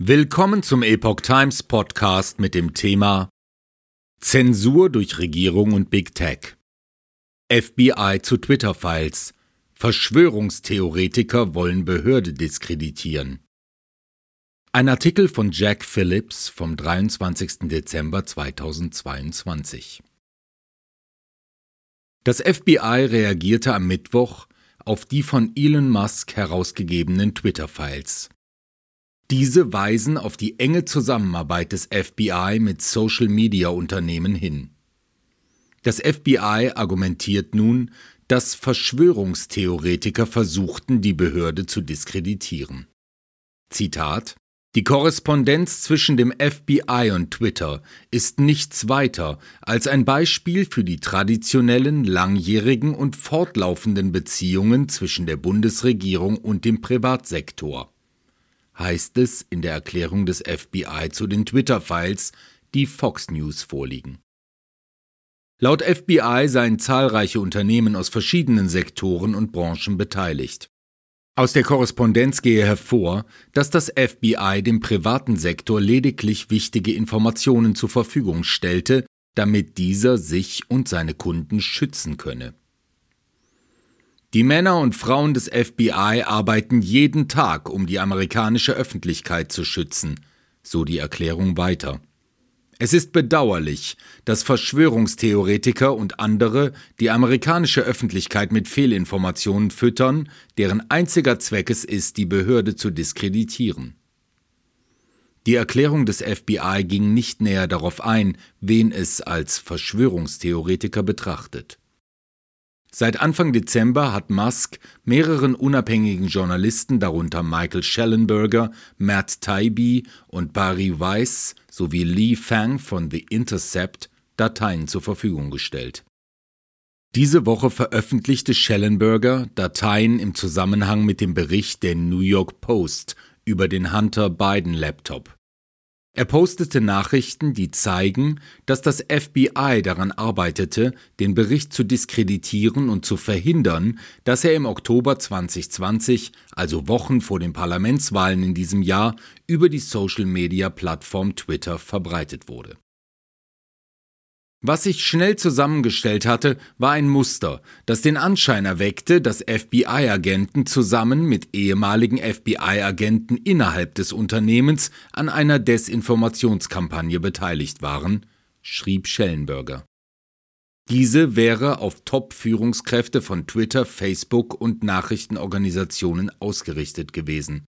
Willkommen zum Epoch Times Podcast mit dem Thema Zensur durch Regierung und Big Tech. FBI zu Twitter-Files. Verschwörungstheoretiker wollen Behörde diskreditieren. Ein Artikel von Jack Phillips vom 23. Dezember 2022. Das FBI reagierte am Mittwoch auf die von Elon Musk herausgegebenen Twitter-Files. Diese weisen auf die enge Zusammenarbeit des FBI mit Social-Media-Unternehmen hin. Das FBI argumentiert nun, dass Verschwörungstheoretiker versuchten, die Behörde zu diskreditieren. Zitat Die Korrespondenz zwischen dem FBI und Twitter ist nichts weiter als ein Beispiel für die traditionellen, langjährigen und fortlaufenden Beziehungen zwischen der Bundesregierung und dem Privatsektor heißt es in der Erklärung des FBI zu den Twitter-Files, die Fox News vorliegen. Laut FBI seien zahlreiche Unternehmen aus verschiedenen Sektoren und Branchen beteiligt. Aus der Korrespondenz gehe hervor, dass das FBI dem privaten Sektor lediglich wichtige Informationen zur Verfügung stellte, damit dieser sich und seine Kunden schützen könne. Die Männer und Frauen des FBI arbeiten jeden Tag, um die amerikanische Öffentlichkeit zu schützen, so die Erklärung weiter. Es ist bedauerlich, dass Verschwörungstheoretiker und andere die amerikanische Öffentlichkeit mit Fehlinformationen füttern, deren einziger Zweck es ist, die Behörde zu diskreditieren. Die Erklärung des FBI ging nicht näher darauf ein, wen es als Verschwörungstheoretiker betrachtet. Seit Anfang Dezember hat Musk mehreren unabhängigen Journalisten, darunter Michael Schellenberger, Matt Taibbi und Barry Weiss sowie Lee Fang von The Intercept, Dateien zur Verfügung gestellt. Diese Woche veröffentlichte Schellenberger Dateien im Zusammenhang mit dem Bericht der New York Post über den Hunter Biden Laptop. Er postete Nachrichten, die zeigen, dass das FBI daran arbeitete, den Bericht zu diskreditieren und zu verhindern, dass er im Oktober 2020, also Wochen vor den Parlamentswahlen in diesem Jahr, über die Social-Media-Plattform Twitter verbreitet wurde was sich schnell zusammengestellt hatte, war ein Muster, das den Anschein erweckte, dass FBI-Agenten zusammen mit ehemaligen FBI-Agenten innerhalb des Unternehmens an einer Desinformationskampagne beteiligt waren, schrieb Schellenberger. Diese wäre auf Top-Führungskräfte von Twitter, Facebook und Nachrichtenorganisationen ausgerichtet gewesen.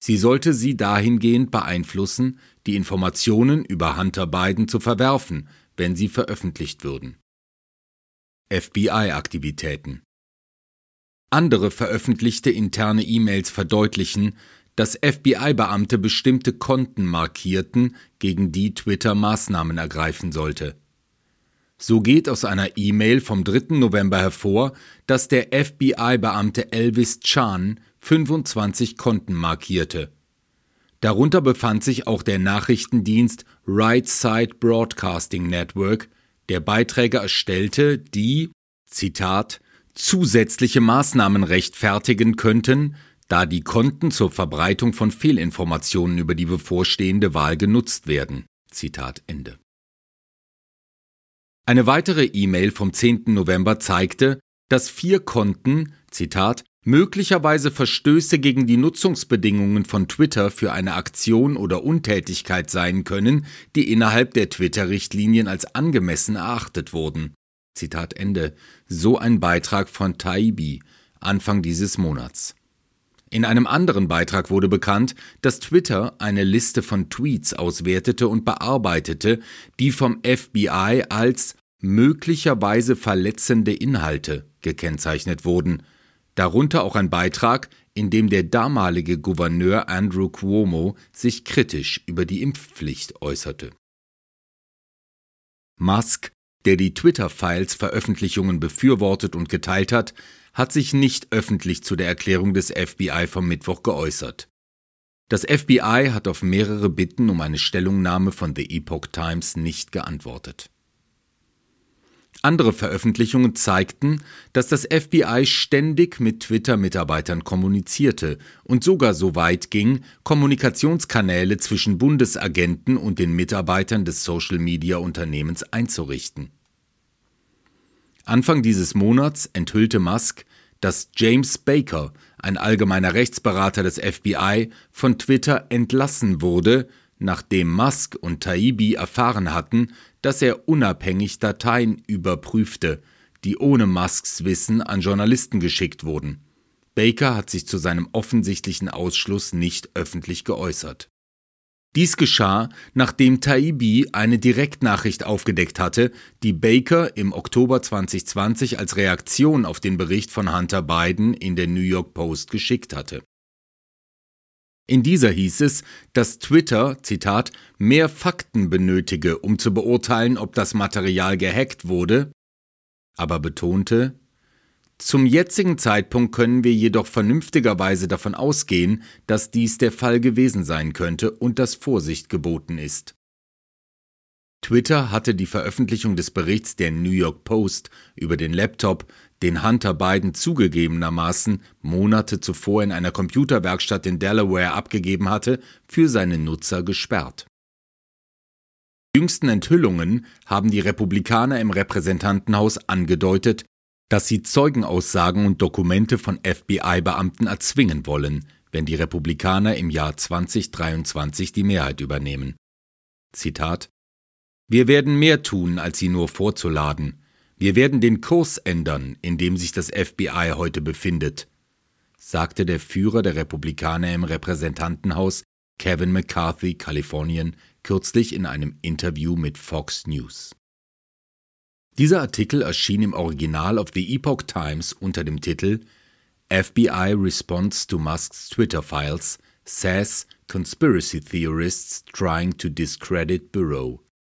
Sie sollte sie dahingehend beeinflussen, die Informationen über Hunter Biden zu verwerfen, wenn sie veröffentlicht würden. FBI-Aktivitäten Andere veröffentlichte interne E-Mails verdeutlichen, dass FBI-Beamte bestimmte Konten markierten, gegen die Twitter Maßnahmen ergreifen sollte. So geht aus einer E-Mail vom 3. November hervor, dass der FBI-Beamte Elvis Chan 25 Konten markierte. Darunter befand sich auch der Nachrichtendienst Right Side Broadcasting Network, der Beiträge erstellte, die, Zitat, zusätzliche Maßnahmen rechtfertigen könnten, da die Konten zur Verbreitung von Fehlinformationen über die bevorstehende Wahl genutzt werden. Zitat Ende. Eine weitere E-Mail vom 10. November zeigte, dass vier Konten, Zitat, möglicherweise Verstöße gegen die Nutzungsbedingungen von Twitter für eine Aktion oder Untätigkeit sein können, die innerhalb der Twitter-Richtlinien als angemessen erachtet wurden. Zitat Ende. So ein Beitrag von Taibi Anfang dieses Monats. In einem anderen Beitrag wurde bekannt, dass Twitter eine Liste von Tweets auswertete und bearbeitete, die vom FBI als möglicherweise verletzende Inhalte gekennzeichnet wurden – darunter auch ein Beitrag, in dem der damalige Gouverneur Andrew Cuomo sich kritisch über die Impfpflicht äußerte. Musk, der die Twitter-Files Veröffentlichungen befürwortet und geteilt hat, hat sich nicht öffentlich zu der Erklärung des FBI vom Mittwoch geäußert. Das FBI hat auf mehrere Bitten um eine Stellungnahme von The Epoch Times nicht geantwortet. Andere Veröffentlichungen zeigten, dass das FBI ständig mit Twitter-Mitarbeitern kommunizierte und sogar so weit ging, Kommunikationskanäle zwischen Bundesagenten und den Mitarbeitern des Social-Media-Unternehmens einzurichten. Anfang dieses Monats enthüllte Musk, dass James Baker, ein allgemeiner Rechtsberater des FBI, von Twitter entlassen wurde, nachdem Musk und Taibbi erfahren hatten, dass er unabhängig Dateien überprüfte, die ohne Musks Wissen an Journalisten geschickt wurden. Baker hat sich zu seinem offensichtlichen Ausschluss nicht öffentlich geäußert. Dies geschah, nachdem Taibbi eine Direktnachricht aufgedeckt hatte, die Baker im Oktober 2020 als Reaktion auf den Bericht von Hunter Biden in der New York Post geschickt hatte. In dieser hieß es, dass Twitter, Zitat, mehr Fakten benötige, um zu beurteilen, ob das Material gehackt wurde, aber betonte, zum jetzigen Zeitpunkt können wir jedoch vernünftigerweise davon ausgehen, dass dies der Fall gewesen sein könnte und dass Vorsicht geboten ist. Twitter hatte die Veröffentlichung des Berichts der New York Post über den Laptop den Hunter Biden zugegebenermaßen Monate zuvor in einer Computerwerkstatt in Delaware abgegeben hatte, für seine Nutzer gesperrt. Die jüngsten Enthüllungen haben die Republikaner im Repräsentantenhaus angedeutet, dass sie Zeugenaussagen und Dokumente von FBI-Beamten erzwingen wollen, wenn die Republikaner im Jahr 2023 die Mehrheit übernehmen. Zitat Wir werden mehr tun, als sie nur vorzuladen. Wir werden den Kurs ändern, in dem sich das FBI heute befindet, sagte der Führer der Republikaner im Repräsentantenhaus, Kevin McCarthy, Kalifornien, kürzlich in einem Interview mit Fox News. Dieser Artikel erschien im Original auf The Epoch Times unter dem Titel FBI Response to Musk's Twitter Files says Conspiracy Theorists Trying to Discredit Bureau